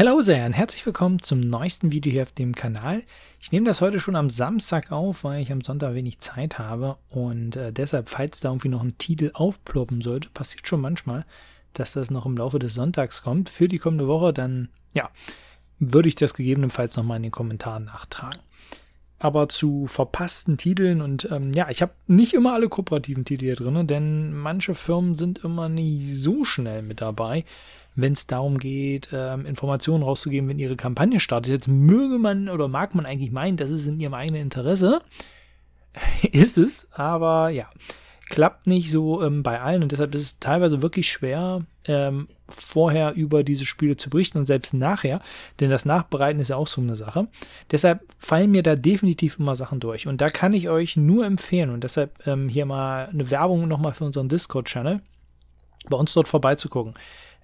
Hallo sehr und herzlich willkommen zum neuesten Video hier auf dem Kanal. Ich nehme das heute schon am Samstag auf, weil ich am Sonntag wenig Zeit habe und äh, deshalb, falls da irgendwie noch ein Titel aufploppen sollte, passiert schon manchmal, dass das noch im Laufe des Sonntags kommt für die kommende Woche, dann ja, würde ich das gegebenenfalls nochmal in den Kommentaren nachtragen. Aber zu verpassten Titeln und ähm, ja, ich habe nicht immer alle kooperativen Titel hier drin, denn manche Firmen sind immer nicht so schnell mit dabei wenn es darum geht, ähm, Informationen rauszugeben, wenn ihre Kampagne startet. Jetzt möge man oder mag man eigentlich meinen, das ist in ihrem eigenen Interesse. ist es, aber ja, klappt nicht so ähm, bei allen und deshalb ist es teilweise wirklich schwer, ähm, vorher über diese Spiele zu berichten und selbst nachher, denn das Nachbereiten ist ja auch so eine Sache. Deshalb fallen mir da definitiv immer Sachen durch und da kann ich euch nur empfehlen und deshalb ähm, hier mal eine Werbung nochmal für unseren Discord-Channel, bei uns dort vorbeizugucken.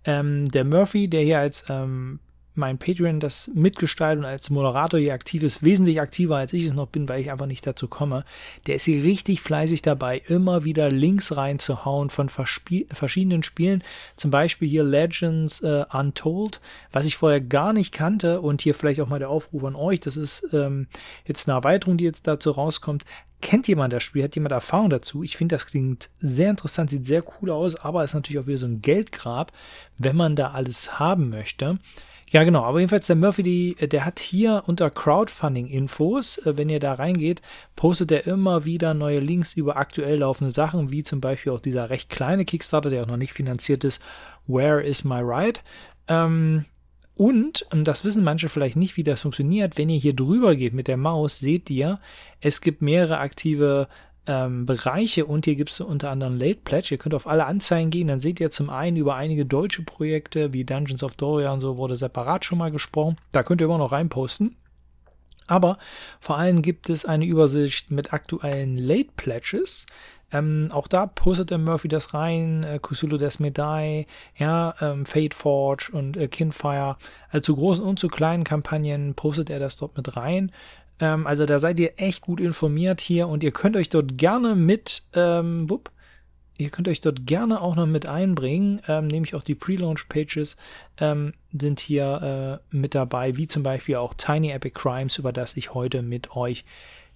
Ähm, der Murphy, der hier als ähm, mein Patreon das mitgestaltet und als Moderator hier aktiv ist, wesentlich aktiver als ich es noch bin, weil ich einfach nicht dazu komme. Der ist hier richtig fleißig dabei, immer wieder Links reinzuhauen von verschiedenen Spielen. Zum Beispiel hier Legends äh, Untold, was ich vorher gar nicht kannte und hier vielleicht auch mal der Aufruf an euch. Das ist ähm, jetzt eine Erweiterung, die jetzt dazu rauskommt. Kennt jemand das Spiel? Hat jemand Erfahrung dazu? Ich finde, das klingt sehr interessant, sieht sehr cool aus, aber ist natürlich auch wieder so ein Geldgrab, wenn man da alles haben möchte. Ja, genau, aber jedenfalls der Murphy, die, der hat hier unter Crowdfunding-Infos, äh, wenn ihr da reingeht, postet er immer wieder neue Links über aktuell laufende Sachen, wie zum Beispiel auch dieser recht kleine Kickstarter, der auch noch nicht finanziert ist, Where is my ride? Ähm, und, und das wissen manche vielleicht nicht, wie das funktioniert, wenn ihr hier drüber geht mit der Maus, seht ihr, es gibt mehrere aktive ähm, Bereiche und hier gibt es unter anderem Late Pledge. Ihr könnt auf alle Anzeigen gehen, dann seht ihr zum einen über einige deutsche Projekte wie Dungeons of Doria und so wurde separat schon mal gesprochen. Da könnt ihr immer noch reinposten. Aber vor allem gibt es eine Übersicht mit aktuellen Late Pledges. Ähm, auch da postet der Murphy das rein, äh, Cthulhu des Medai, ja, ähm, Fate Forge und äh, Kinfire. Also zu großen und zu kleinen Kampagnen postet er das dort mit rein. Ähm, also da seid ihr echt gut informiert hier und ihr könnt euch dort gerne mit, ähm, wupp, ihr könnt euch dort gerne auch noch mit einbringen, ähm, nämlich auch die Pre-Launch-Pages ähm, sind hier äh, mit dabei, wie zum Beispiel auch Tiny Epic Crimes, über das ich heute mit euch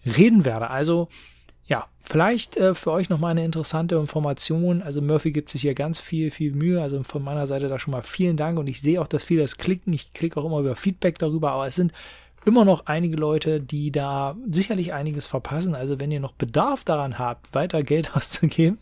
reden werde. Also ja, vielleicht äh, für euch nochmal eine interessante Information. Also Murphy gibt sich hier ganz viel, viel Mühe. Also von meiner Seite da schon mal vielen Dank und ich sehe auch, dass viele das klicken. Ich kriege auch immer wieder Feedback darüber, aber es sind immer noch einige Leute, die da sicherlich einiges verpassen. Also wenn ihr noch Bedarf daran habt, weiter Geld auszugeben,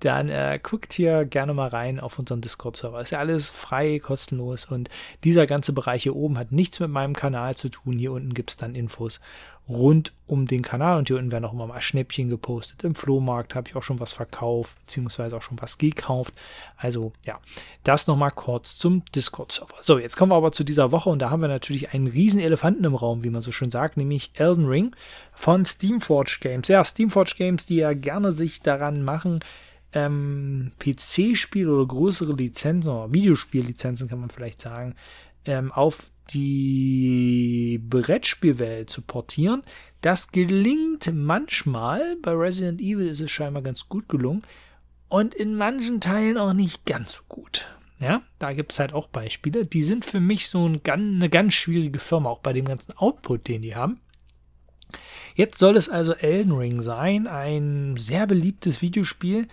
dann äh, guckt hier gerne mal rein auf unseren Discord-Server. Ist ja alles frei, kostenlos und dieser ganze Bereich hier oben hat nichts mit meinem Kanal zu tun. Hier unten gibt es dann Infos rund um den Kanal und hier unten werden auch immer mal Schnäppchen gepostet. Im Flohmarkt habe ich auch schon was verkauft, beziehungsweise auch schon was gekauft. Also ja, das nochmal kurz zum Discord-Server. So, jetzt kommen wir aber zu dieser Woche und da haben wir natürlich einen riesen Elefanten im Raum, wie man so schön sagt, nämlich Elden Ring von Steamforge Games. Ja, Steamforge Games, die ja gerne sich daran machen, ähm, PC-Spiele oder größere Lizenzen oder Videospiellizenzen kann man vielleicht sagen, ähm, auf die Brettspielwelt zu portieren. Das gelingt manchmal. Bei Resident Evil ist es scheinbar ganz gut gelungen. Und in manchen Teilen auch nicht ganz so gut. Ja, da gibt es halt auch Beispiele. Die sind für mich so ein, eine ganz schwierige Firma, auch bei dem ganzen Output, den die haben. Jetzt soll es also Elden Ring sein, ein sehr beliebtes Videospiel.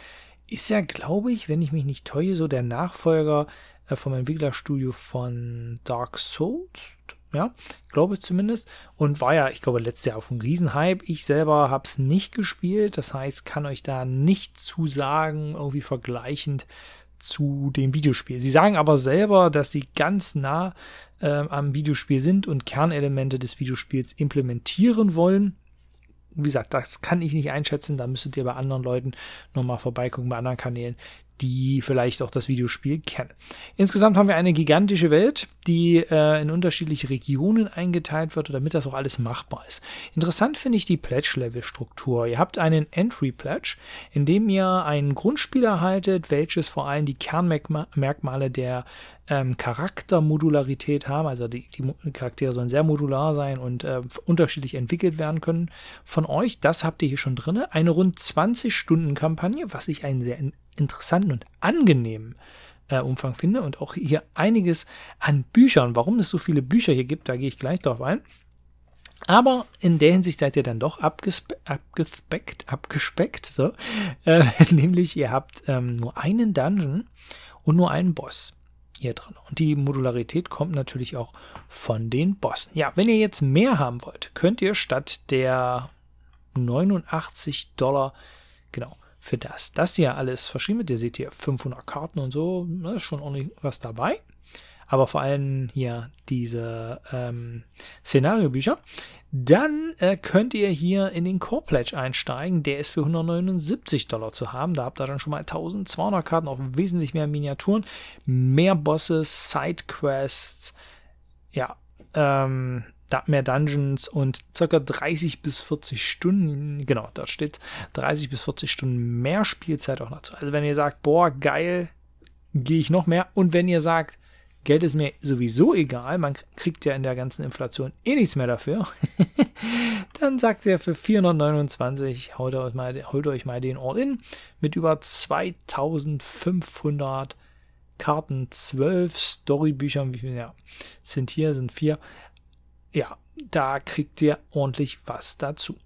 Ist ja, glaube ich, wenn ich mich nicht täusche, so der Nachfolger äh, vom Entwicklerstudio von Dark Souls. Ja, glaube ich zumindest. Und war ja, ich glaube, letztes Jahr auf einem Riesenhype. Ich selber habe es nicht gespielt. Das heißt, kann euch da nicht zu sagen, irgendwie vergleichend zu dem Videospiel. Sie sagen aber selber, dass sie ganz nah äh, am Videospiel sind und Kernelemente des Videospiels implementieren wollen. Wie gesagt, das kann ich nicht einschätzen. Da müsstet ihr bei anderen Leuten nochmal vorbeigucken, bei anderen Kanälen, die vielleicht auch das Videospiel kennen. Insgesamt haben wir eine gigantische Welt, die äh, in unterschiedliche Regionen eingeteilt wird, damit das auch alles machbar ist. Interessant finde ich die Pledge-Level-Struktur. Ihr habt einen Entry-Pledge, in dem ihr ein Grundspiel erhaltet, welches vor allem die Kernmerkmale der ähm, Charaktermodularität haben. Also die, die, Charaktere sollen sehr modular sein und äh, unterschiedlich entwickelt werden können von euch. Das habt ihr hier schon drin. Eine rund 20 Stunden Kampagne, was ich einen sehr interessanten und angenehmen äh, Umfang finde und auch hier einiges an Büchern. Warum es so viele Bücher hier gibt, da gehe ich gleich drauf ein. Aber in der Hinsicht seid ihr dann doch abgespe abgespeckt, abgespeckt, so. Äh, nämlich ihr habt ähm, nur einen Dungeon und nur einen Boss hier drin. Und die Modularität kommt natürlich auch von den Bossen. Ja, wenn ihr jetzt mehr haben wollt, könnt ihr statt der 89 Dollar, genau, für das, das hier alles verschrieben wird. Ihr seht hier 500 Karten und so, da ist schon ordentlich was dabei aber vor allem hier diese ähm, Szenariobücher. Dann äh, könnt ihr hier in den Core Pledge einsteigen. Der ist für 179 Dollar zu haben. Da habt ihr dann schon mal 1200 Karten, auch wesentlich mehr Miniaturen, mehr Bosses, Sidequests, ja, ähm, mehr Dungeons und circa 30 bis 40 Stunden, genau, da steht 30 bis 40 Stunden mehr Spielzeit auch noch zu. Also wenn ihr sagt, boah, geil, gehe ich noch mehr. Und wenn ihr sagt, Geld ist mir sowieso egal, man kriegt ja in der ganzen Inflation eh nichts mehr dafür. Dann sagt er für 429, holt euch mal, holt euch mal den All-In mit über 2500 Karten, 12 Storybüchern, wie viele ja, sind hier, sind vier. Ja, da kriegt ihr ordentlich was dazu.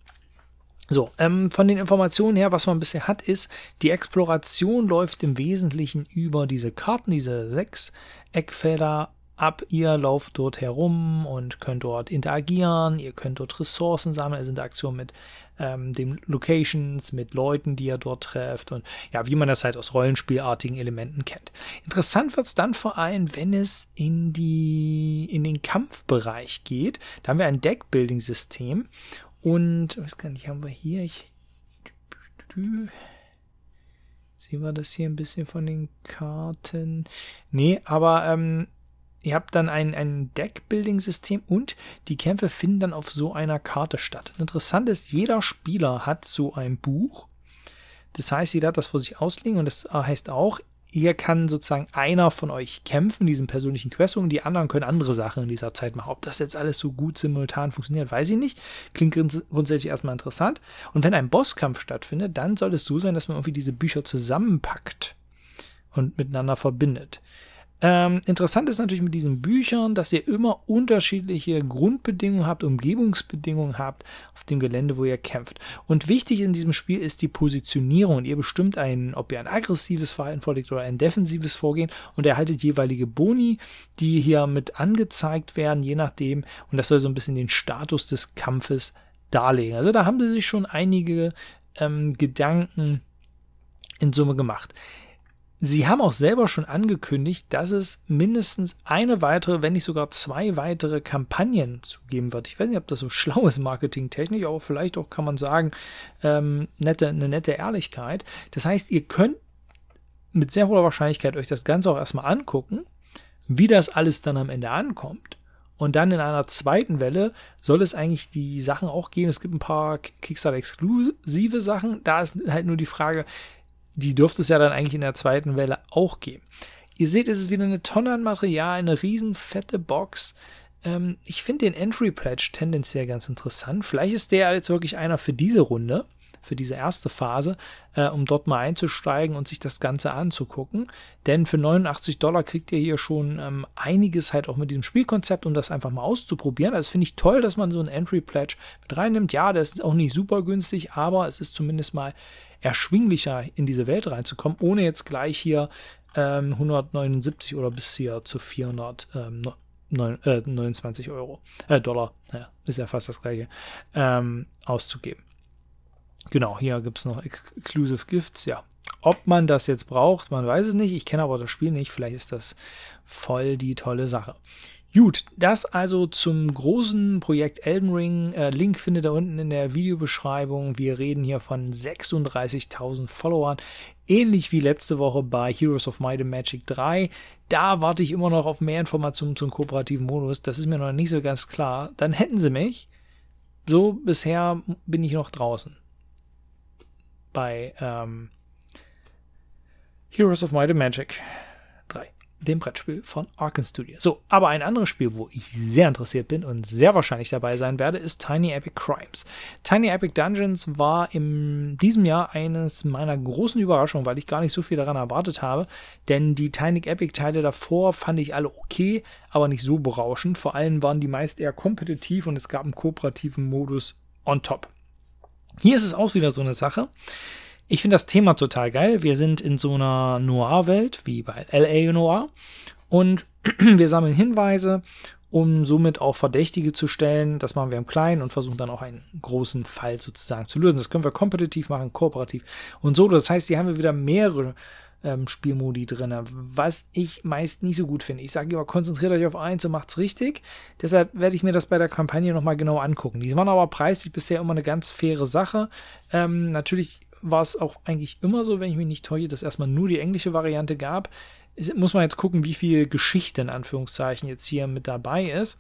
So, ähm, von den Informationen her, was man bisher hat, ist, die Exploration läuft im Wesentlichen über diese Karten, diese sechs Eckfelder ab. Ihr lauft dort herum und könnt dort interagieren, ihr könnt dort Ressourcen sammeln, also Interaktion mit ähm, den Locations, mit Leuten, die ihr dort trefft und ja, wie man das halt aus rollenspielartigen Elementen kennt. Interessant wird es dann vor allem, wenn es in, die, in den Kampfbereich geht. Da haben wir ein Deckbuilding-System und, was kann ich, haben wir hier? Ich, sehen wir das hier ein bisschen von den Karten? Nee, aber ähm, ihr habt dann ein, ein Deck-Building-System und die Kämpfe finden dann auf so einer Karte statt. Interessant ist, jeder Spieler hat so ein Buch. Das heißt, jeder hat das vor sich auslegen und das heißt auch, hier kann sozusagen einer von euch kämpfen, diesen persönlichen Quest, und die anderen können andere Sachen in dieser Zeit machen. Ob das jetzt alles so gut simultan funktioniert, weiß ich nicht. Klingt grundsätzlich erstmal interessant. Und wenn ein Bosskampf stattfindet, dann soll es so sein, dass man irgendwie diese Bücher zusammenpackt und miteinander verbindet. Ähm, interessant ist natürlich mit diesen Büchern, dass ihr immer unterschiedliche Grundbedingungen habt, Umgebungsbedingungen habt auf dem Gelände, wo ihr kämpft. Und wichtig in diesem Spiel ist die Positionierung. Ihr bestimmt ein, ob ihr ein aggressives Verhalten vorlegt oder ein defensives Vorgehen und erhaltet jeweilige Boni, die hier mit angezeigt werden, je nachdem. Und das soll so ein bisschen den Status des Kampfes darlegen. Also da haben sie sich schon einige ähm, Gedanken in Summe gemacht. Sie haben auch selber schon angekündigt, dass es mindestens eine weitere, wenn nicht sogar zwei weitere Kampagnen zu geben wird. Ich weiß nicht, ob das so schlau ist, marketingtechnisch, aber vielleicht auch kann man sagen, ähm, nette, eine nette Ehrlichkeit. Das heißt, ihr könnt mit sehr hoher Wahrscheinlichkeit euch das Ganze auch erstmal angucken, wie das alles dann am Ende ankommt. Und dann in einer zweiten Welle soll es eigentlich die Sachen auch geben. Es gibt ein paar Kickstarter-exklusive Sachen. Da ist halt nur die Frage, die dürfte es ja dann eigentlich in der zweiten Welle auch geben. Ihr seht, es ist wieder eine Tonne an Material, eine riesen fette Box. Ähm, ich finde den Entry Pledge tendenziell ganz interessant. Vielleicht ist der jetzt wirklich einer für diese Runde, für diese erste Phase, äh, um dort mal einzusteigen und sich das Ganze anzugucken. Denn für 89 Dollar kriegt ihr hier schon ähm, einiges halt auch mit diesem Spielkonzept, um das einfach mal auszuprobieren. Also finde ich toll, dass man so einen Entry Pledge mit reinnimmt. Ja, der ist auch nicht super günstig, aber es ist zumindest mal erschwinglicher in diese Welt reinzukommen, ohne jetzt gleich hier ähm, 179 oder bis hier zu 429 äh, Euro, äh, Dollar, ja, ist ja fast das gleiche, ähm, auszugeben. Genau, hier gibt es noch Exclusive Gifts, ja. Ob man das jetzt braucht, man weiß es nicht. Ich kenne aber das Spiel nicht. Vielleicht ist das voll die tolle Sache. Gut, das also zum großen Projekt Elden Ring. Äh, Link findet ihr unten in der Videobeschreibung. Wir reden hier von 36.000 Followern. Ähnlich wie letzte Woche bei Heroes of Might and Magic 3. Da warte ich immer noch auf mehr Informationen zum kooperativen Modus. Das ist mir noch nicht so ganz klar. Dann hätten sie mich. So, bisher bin ich noch draußen. Bei ähm, Heroes of Might and Magic 3. dem Brettspiel von Arkan Studio. So, aber ein anderes Spiel, wo ich sehr interessiert bin und sehr wahrscheinlich dabei sein werde, ist Tiny Epic Crimes. Tiny Epic Dungeons war in diesem Jahr eines meiner großen Überraschungen, weil ich gar nicht so viel daran erwartet habe, denn die Tiny Epic Teile davor fand ich alle okay, aber nicht so berauschend. Vor allem waren die meist eher kompetitiv und es gab einen kooperativen Modus on top. Hier ist es auch wieder so eine Sache. Ich finde das Thema total geil. Wir sind in so einer Noir-Welt, wie bei LA Noir. Und wir sammeln Hinweise, um somit auch Verdächtige zu stellen. Das machen wir im Kleinen und versuchen dann auch einen großen Fall sozusagen zu lösen. Das können wir kompetitiv machen, kooperativ und so. Das heißt, hier haben wir wieder mehrere ähm, Spielmodi drin, was ich meist nicht so gut finde. Ich sage immer, konzentriert euch auf eins und macht's richtig. Deshalb werde ich mir das bei der Kampagne nochmal genau angucken. Die waren aber preislich bisher immer eine ganz faire Sache. Ähm, natürlich war es auch eigentlich immer so, wenn ich mich nicht täusche, dass erstmal nur die englische Variante gab. Es, muss man jetzt gucken, wie viel Geschichte in Anführungszeichen jetzt hier mit dabei ist.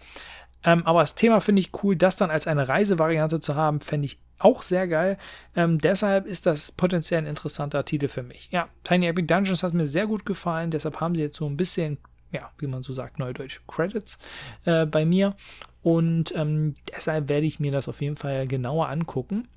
Ähm, aber das Thema finde ich cool, das dann als eine Reisevariante zu haben, fände ich auch sehr geil. Ähm, deshalb ist das potenziell ein interessanter Titel für mich. Ja, Tiny Epic Dungeons hat mir sehr gut gefallen, deshalb haben sie jetzt so ein bisschen, ja, wie man so sagt, neudeutsch Credits äh, bei mir. Und ähm, deshalb werde ich mir das auf jeden Fall genauer angucken.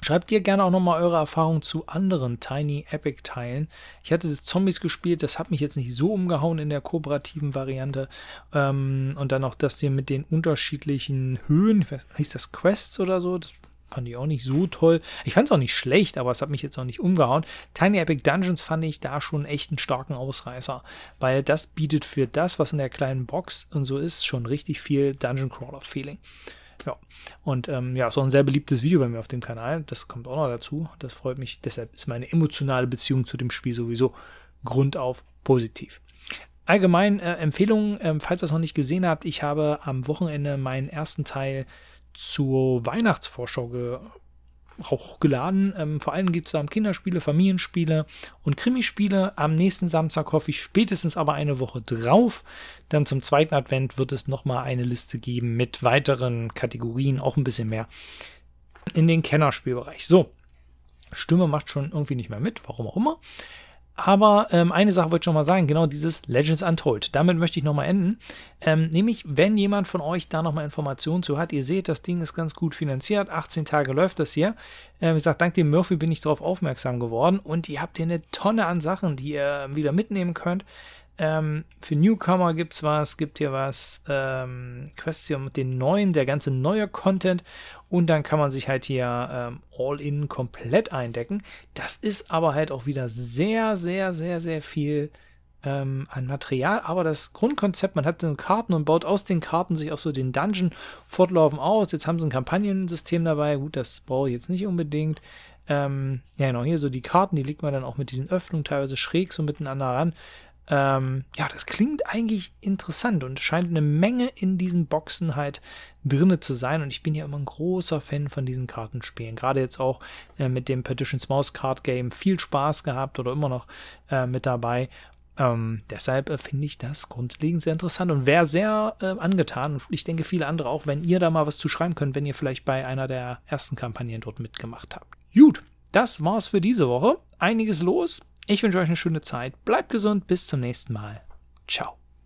Schreibt ihr gerne auch nochmal eure Erfahrungen zu anderen Tiny Epic Teilen. Ich hatte das Zombies gespielt, das hat mich jetzt nicht so umgehauen in der kooperativen Variante. Ähm, und dann auch das hier mit den unterschiedlichen Höhen, ich weiß, hieß das Quests oder so? Das fand ich auch nicht so toll. Ich fand es auch nicht schlecht, aber es hat mich jetzt auch nicht umgehauen. Tiny Epic Dungeons fand ich da schon echt einen starken Ausreißer, weil das bietet für das, was in der kleinen Box und so ist, schon richtig viel Dungeon Crawler Feeling. Ja, und ähm, ja, so ein sehr beliebtes Video bei mir auf dem Kanal. Das kommt auch noch dazu. Das freut mich. Deshalb ist meine emotionale Beziehung zu dem Spiel sowieso grundauf positiv. Allgemein äh, Empfehlungen, äh, falls ihr das noch nicht gesehen habt, ich habe am Wochenende meinen ersten Teil zur Weihnachtsvorschau ge hochgeladen. Ähm, vor allem gibt es da Kinderspiele, Familienspiele und Krimispiele. Am nächsten Samstag hoffe ich spätestens aber eine Woche drauf. Dann zum zweiten Advent wird es nochmal eine Liste geben mit weiteren Kategorien, auch ein bisschen mehr in den Kennerspielbereich. So, Stimme macht schon irgendwie nicht mehr mit, warum auch immer. Aber ähm, eine Sache wollte ich schon mal sagen, genau dieses Legends Untold. Damit möchte ich nochmal enden. Ähm, nämlich, wenn jemand von euch da nochmal Informationen zu hat, ihr seht, das Ding ist ganz gut finanziert, 18 Tage läuft das hier. Ähm, wie gesagt, dank dem Murphy bin ich darauf aufmerksam geworden und ihr habt hier eine Tonne an Sachen, die ihr wieder mitnehmen könnt. Ähm, für Newcomer gibt es was, gibt hier was, ähm, Question mit den neuen, der ganze neue Content und dann kann man sich halt hier ähm, All-In komplett eindecken. Das ist aber halt auch wieder sehr, sehr, sehr, sehr viel ähm, an Material, aber das Grundkonzept, man hat dann Karten und baut aus den Karten sich auch so den Dungeon fortlaufend aus. Jetzt haben sie ein Kampagnensystem dabei, gut, das brauche ich jetzt nicht unbedingt. Ähm, ja, genau, hier so die Karten, die legt man dann auch mit diesen Öffnungen teilweise schräg so miteinander ran. Ähm, ja, das klingt eigentlich interessant und scheint eine Menge in diesen Boxen halt drinne zu sein. Und ich bin ja immer ein großer Fan von diesen Kartenspielen. Gerade jetzt auch äh, mit dem Petitions Mouse Card Game viel Spaß gehabt oder immer noch äh, mit dabei. Ähm, deshalb äh, finde ich das grundlegend sehr interessant und wäre sehr äh, angetan. Und ich denke, viele andere auch, wenn ihr da mal was zu schreiben könnt, wenn ihr vielleicht bei einer der ersten Kampagnen dort mitgemacht habt. Gut, das war's für diese Woche. Einiges los. Ich wünsche euch eine schöne Zeit. Bleibt gesund. Bis zum nächsten Mal. Ciao.